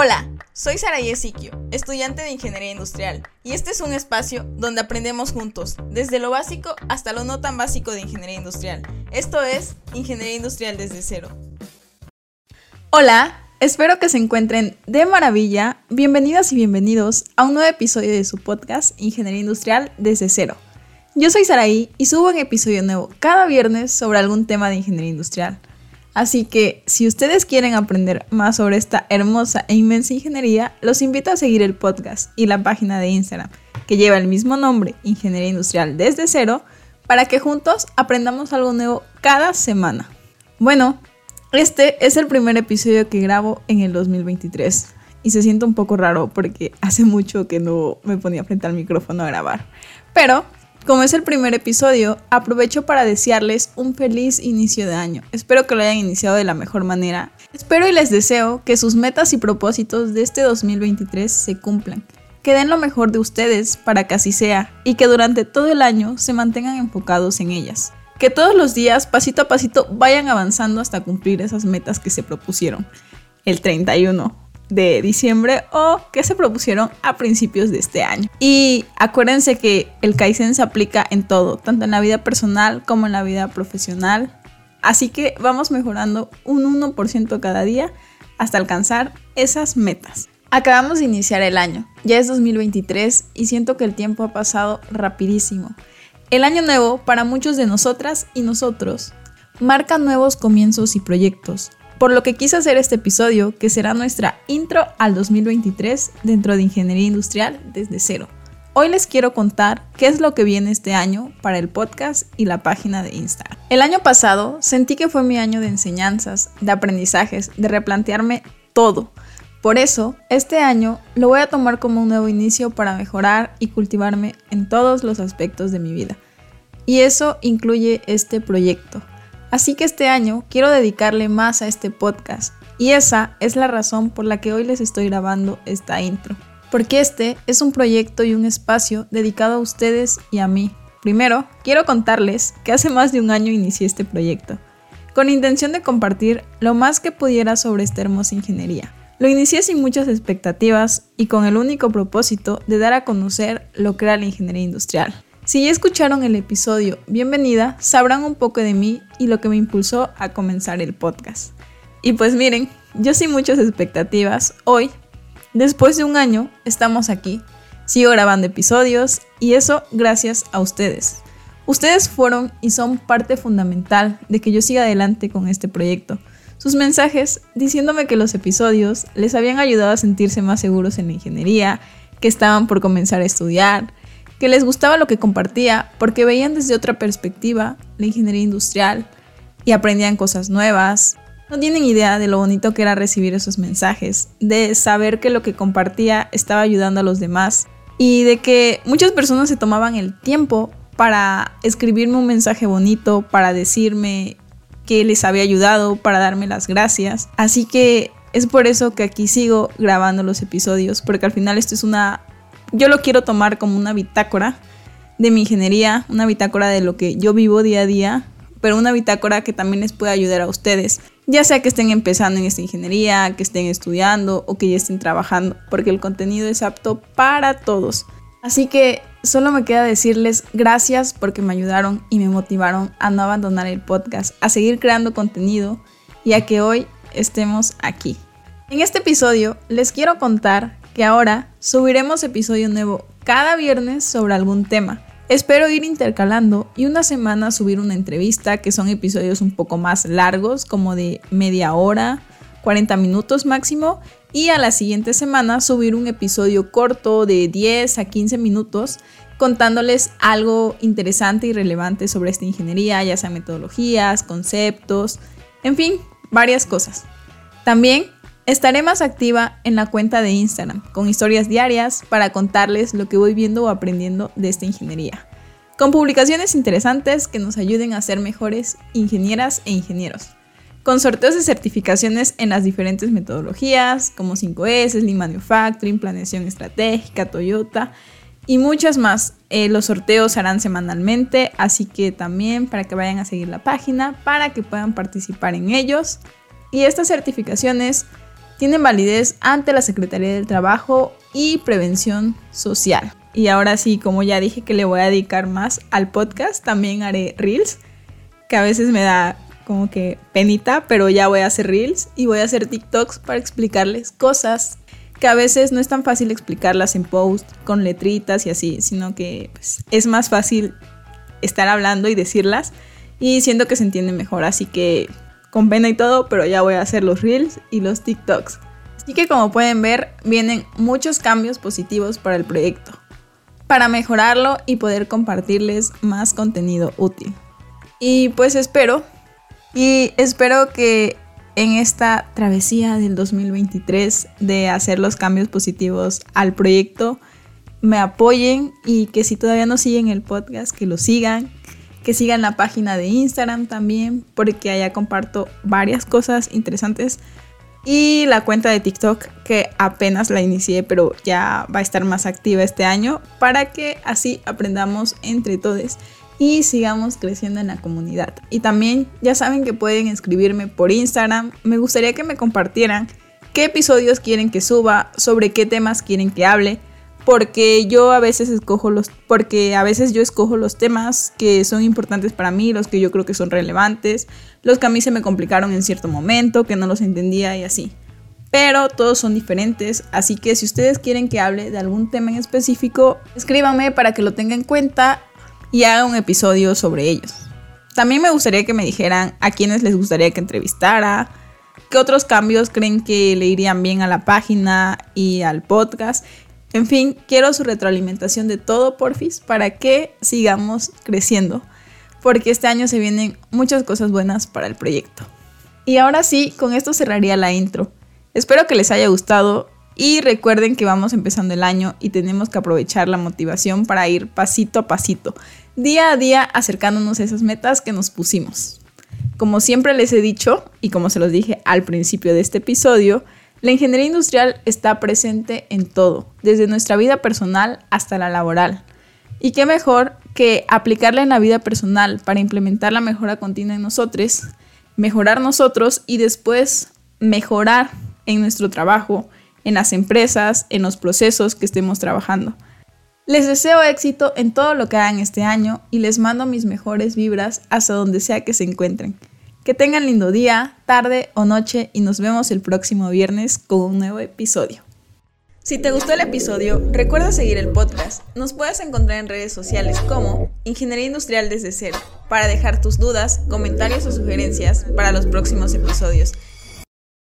Hola, soy Sara Yesiquio, estudiante de Ingeniería Industrial, y este es un espacio donde aprendemos juntos, desde lo básico hasta lo no tan básico de Ingeniería Industrial. Esto es Ingeniería Industrial desde cero. Hola, espero que se encuentren de maravilla. Bienvenidas y bienvenidos a un nuevo episodio de su podcast Ingeniería Industrial desde cero. Yo soy Saraí y subo un episodio nuevo cada viernes sobre algún tema de ingeniería industrial. Así que si ustedes quieren aprender más sobre esta hermosa e inmensa ingeniería, los invito a seguir el podcast y la página de Instagram, que lleva el mismo nombre, Ingeniería Industrial desde cero, para que juntos aprendamos algo nuevo cada semana. Bueno, este es el primer episodio que grabo en el 2023 y se siente un poco raro porque hace mucho que no me ponía frente al micrófono a grabar. Pero como es el primer episodio, aprovecho para desearles un feliz inicio de año. Espero que lo hayan iniciado de la mejor manera. Espero y les deseo que sus metas y propósitos de este 2023 se cumplan. Que den lo mejor de ustedes para que así sea y que durante todo el año se mantengan enfocados en ellas. Que todos los días, pasito a pasito, vayan avanzando hasta cumplir esas metas que se propusieron. El 31 de diciembre o que se propusieron a principios de este año. Y acuérdense que el Kaizen se aplica en todo, tanto en la vida personal como en la vida profesional. Así que vamos mejorando un 1% cada día hasta alcanzar esas metas. Acabamos de iniciar el año, ya es 2023 y siento que el tiempo ha pasado rapidísimo. El año nuevo para muchos de nosotras y nosotros marca nuevos comienzos y proyectos, por lo que quise hacer este episodio, que será nuestra intro al 2023 dentro de Ingeniería Industrial desde cero. Hoy les quiero contar qué es lo que viene este año para el podcast y la página de Instagram. El año pasado sentí que fue mi año de enseñanzas, de aprendizajes, de replantearme todo. Por eso, este año lo voy a tomar como un nuevo inicio para mejorar y cultivarme en todos los aspectos de mi vida. Y eso incluye este proyecto, Así que este año quiero dedicarle más a este podcast y esa es la razón por la que hoy les estoy grabando esta intro. Porque este es un proyecto y un espacio dedicado a ustedes y a mí. Primero, quiero contarles que hace más de un año inicié este proyecto, con intención de compartir lo más que pudiera sobre esta hermosa ingeniería. Lo inicié sin muchas expectativas y con el único propósito de dar a conocer lo que era la ingeniería industrial, si ya escucharon el episodio Bienvenida, sabrán un poco de mí y lo que me impulsó a comenzar el podcast. Y pues miren, yo sin muchas expectativas, hoy, después de un año, estamos aquí. Sigo grabando episodios y eso gracias a ustedes. Ustedes fueron y son parte fundamental de que yo siga adelante con este proyecto. Sus mensajes diciéndome que los episodios les habían ayudado a sentirse más seguros en la ingeniería, que estaban por comenzar a estudiar, que les gustaba lo que compartía porque veían desde otra perspectiva la ingeniería industrial y aprendían cosas nuevas. No tienen idea de lo bonito que era recibir esos mensajes, de saber que lo que compartía estaba ayudando a los demás y de que muchas personas se tomaban el tiempo para escribirme un mensaje bonito, para decirme que les había ayudado, para darme las gracias. Así que es por eso que aquí sigo grabando los episodios, porque al final esto es una yo lo quiero tomar como una bitácora de mi ingeniería, una bitácora de lo que yo vivo día a día, pero una bitácora que también les pueda ayudar a ustedes, ya sea que estén empezando en esta ingeniería, que estén estudiando o que ya estén trabajando, porque el contenido es apto para todos. Así que solo me queda decirles gracias porque me ayudaron y me motivaron a no abandonar el podcast, a seguir creando contenido y a que hoy estemos aquí. En este episodio les quiero contar que ahora subiremos episodio nuevo cada viernes sobre algún tema. Espero ir intercalando y una semana subir una entrevista, que son episodios un poco más largos, como de media hora, 40 minutos máximo, y a la siguiente semana subir un episodio corto de 10 a 15 minutos contándoles algo interesante y relevante sobre esta ingeniería, ya sea metodologías, conceptos, en fin, varias cosas. También Estaré más activa en la cuenta de Instagram, con historias diarias para contarles lo que voy viendo o aprendiendo de esta ingeniería, con publicaciones interesantes que nos ayuden a ser mejores ingenieras e ingenieros, con sorteos de certificaciones en las diferentes metodologías, como 5S, Lean Manufacturing, Planeación Estratégica, Toyota y muchas más. Eh, los sorteos se harán semanalmente, así que también para que vayan a seguir la página, para que puedan participar en ellos. Y estas certificaciones tienen validez ante la Secretaría del Trabajo y Prevención Social. Y ahora sí, como ya dije que le voy a dedicar más al podcast, también haré reels, que a veces me da como que penita, pero ya voy a hacer reels y voy a hacer TikToks para explicarles cosas que a veces no es tan fácil explicarlas en post con letritas y así, sino que pues, es más fácil estar hablando y decirlas y siento que se entiende mejor, así que con pena y todo, pero ya voy a hacer los reels y los TikToks. Así que como pueden ver, vienen muchos cambios positivos para el proyecto, para mejorarlo y poder compartirles más contenido útil. Y pues espero, y espero que en esta travesía del 2023 de hacer los cambios positivos al proyecto, me apoyen y que si todavía no siguen el podcast, que lo sigan, que sigan la página de Instagram también, porque allá comparto varias cosas interesantes. Y la cuenta de TikTok, que apenas la inicié, pero ya va a estar más activa este año, para que así aprendamos entre todos y sigamos creciendo en la comunidad. Y también ya saben que pueden escribirme por Instagram. Me gustaría que me compartieran qué episodios quieren que suba, sobre qué temas quieren que hable, porque yo a veces escojo los porque a veces yo escojo los temas que son importantes para mí, los que yo creo que son relevantes, los que a mí se me complicaron en cierto momento, que no los entendía y así. Pero todos son diferentes, así que si ustedes quieren que hable de algún tema en específico, escríbanme para que lo tenga en cuenta y haga un episodio sobre ellos. También me gustaría que me dijeran a quienes les gustaría que entrevistara, qué otros cambios creen que le irían bien a la página y al podcast. En fin, quiero su retroalimentación de todo, porfis, para que sigamos creciendo, porque este año se vienen muchas cosas buenas para el proyecto. Y ahora sí, con esto cerraría la intro. Espero que les haya gustado y recuerden que vamos empezando el año y tenemos que aprovechar la motivación para ir pasito a pasito, día a día acercándonos a esas metas que nos pusimos. Como siempre les he dicho, y como se los dije al principio de este episodio, la ingeniería industrial está presente en todo, desde nuestra vida personal hasta la laboral. Y qué mejor que aplicarla en la vida personal para implementar la mejora continua en nosotros, mejorar nosotros y después mejorar en nuestro trabajo, en las empresas, en los procesos que estemos trabajando. Les deseo éxito en todo lo que hagan este año y les mando mis mejores vibras hasta donde sea que se encuentren. Que tengan lindo día, tarde o noche y nos vemos el próximo viernes con un nuevo episodio. Si te gustó el episodio, recuerda seguir el podcast. Nos puedes encontrar en redes sociales como Ingeniería Industrial desde cero para dejar tus dudas, comentarios o sugerencias para los próximos episodios.